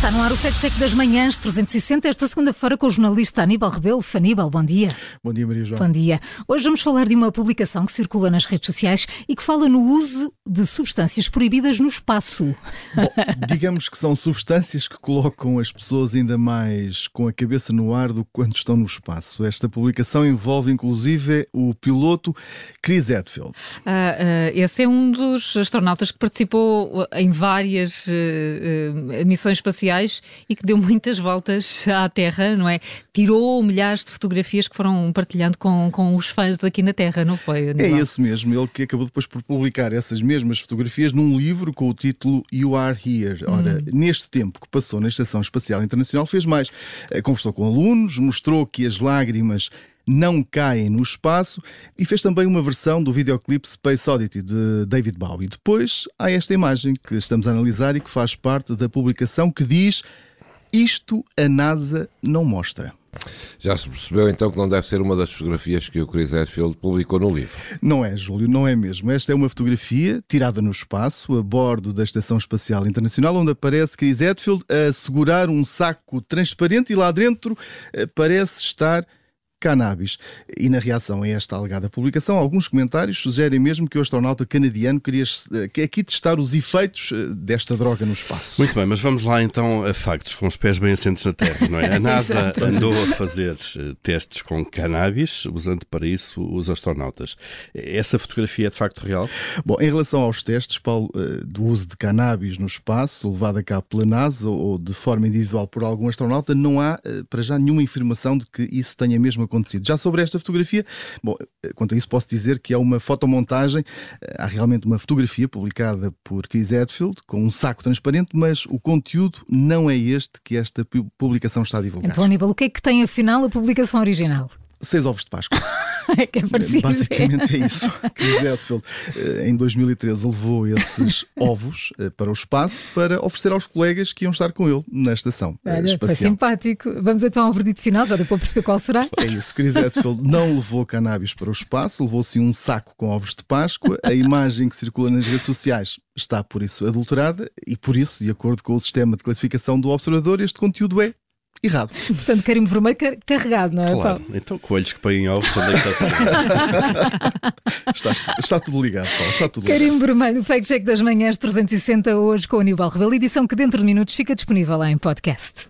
Está no ar o Fact Check das Manhãs 360, esta segunda-feira com o jornalista Aníbal Rebelo. Aníbal, bom dia. Bom dia, Maria João. Bom dia. Hoje vamos falar de uma publicação que circula nas redes sociais e que fala no uso de substâncias proibidas no espaço. Bom, digamos que são substâncias que colocam as pessoas ainda mais com a cabeça no ar do que quando estão no espaço. Esta publicação envolve inclusive o piloto Chris Hadfield. Ah, ah, esse é um dos astronautas que participou em várias uh, uh, missões espaciais e que deu muitas voltas à Terra, não é? Tirou milhares de fotografias que foram partilhando com, com os fãs aqui na Terra, não foi? Aníbal? É esse mesmo, ele que acabou depois por publicar essas mesmas fotografias num livro com o título You Are Here. Ora, hum. neste tempo que passou na Estação Espacial Internacional, fez mais. Eh, conversou com alunos, mostrou que as lágrimas não caem no espaço e fez também uma versão do videoclipe Space Oddity de David Bowie. Depois há esta imagem que estamos a analisar e que faz parte da publicação que diz isto a NASA não mostra. Já se percebeu então que não deve ser uma das fotografias que o Chris Hadfield publicou no livro? Não é, Júlio, não é mesmo. Esta é uma fotografia tirada no espaço, a bordo da Estação Espacial Internacional, onde aparece Chris Hadfield a segurar um saco transparente e lá dentro eh, parece estar cannabis. E na reação a esta alegada publicação, alguns comentários sugerem mesmo que o astronauta canadiano queria aqui testar os efeitos eh, desta droga no espaço. Muito bem, mas vamos lá então a factos, com os pés bem assentos na terra, não é? A NASA andou a fazer eh, testes com cannabis, usando para isso os astronautas. Essa fotografia é de facto real? Bom, em relação aos testes, Paulo, eh, do uso de cannabis no espaço, levado a cabo pela NASA ou de forma individual por algum astronauta, não há para já nenhuma informação de que isso tenha mesmo acontecido. Já sobre esta fotografia, bom, quanto a isso posso dizer que é uma fotomontagem, há realmente uma fotografia publicada por Chris Hadfield com um saco transparente, mas o conteúdo não é este que esta publicação está a divulgar. Aníbal, o que é que tem afinal a publicação original? Seis ovos de Páscoa. é que é parecido. Basicamente é isso. Chris Hadfield, em 2013, levou esses ovos eh, para o espaço para oferecer aos colegas que iam estar com ele na estação eh, Olha, espacial. Foi simpático. Vamos então ao verdito final, já deu para perceber qual será. É isso. Chris Hadfield não levou cannabis para o espaço, levou sim um saco com ovos de Páscoa. A imagem que circula nas redes sociais está, por isso, adulterada e, por isso, de acordo com o sistema de classificação do observador, este conteúdo é errado. Portanto, carimbo vermelho carregado, não é? Claro. Paulo? Então, coelhos que põem ovos também está está, está tudo ligado, Paulo. Está tudo carimbo ligado. vermelho, Fake Check das Manhãs 360 hoje com o Aníbal Rebelo, edição que dentro de minutos fica disponível lá em podcast.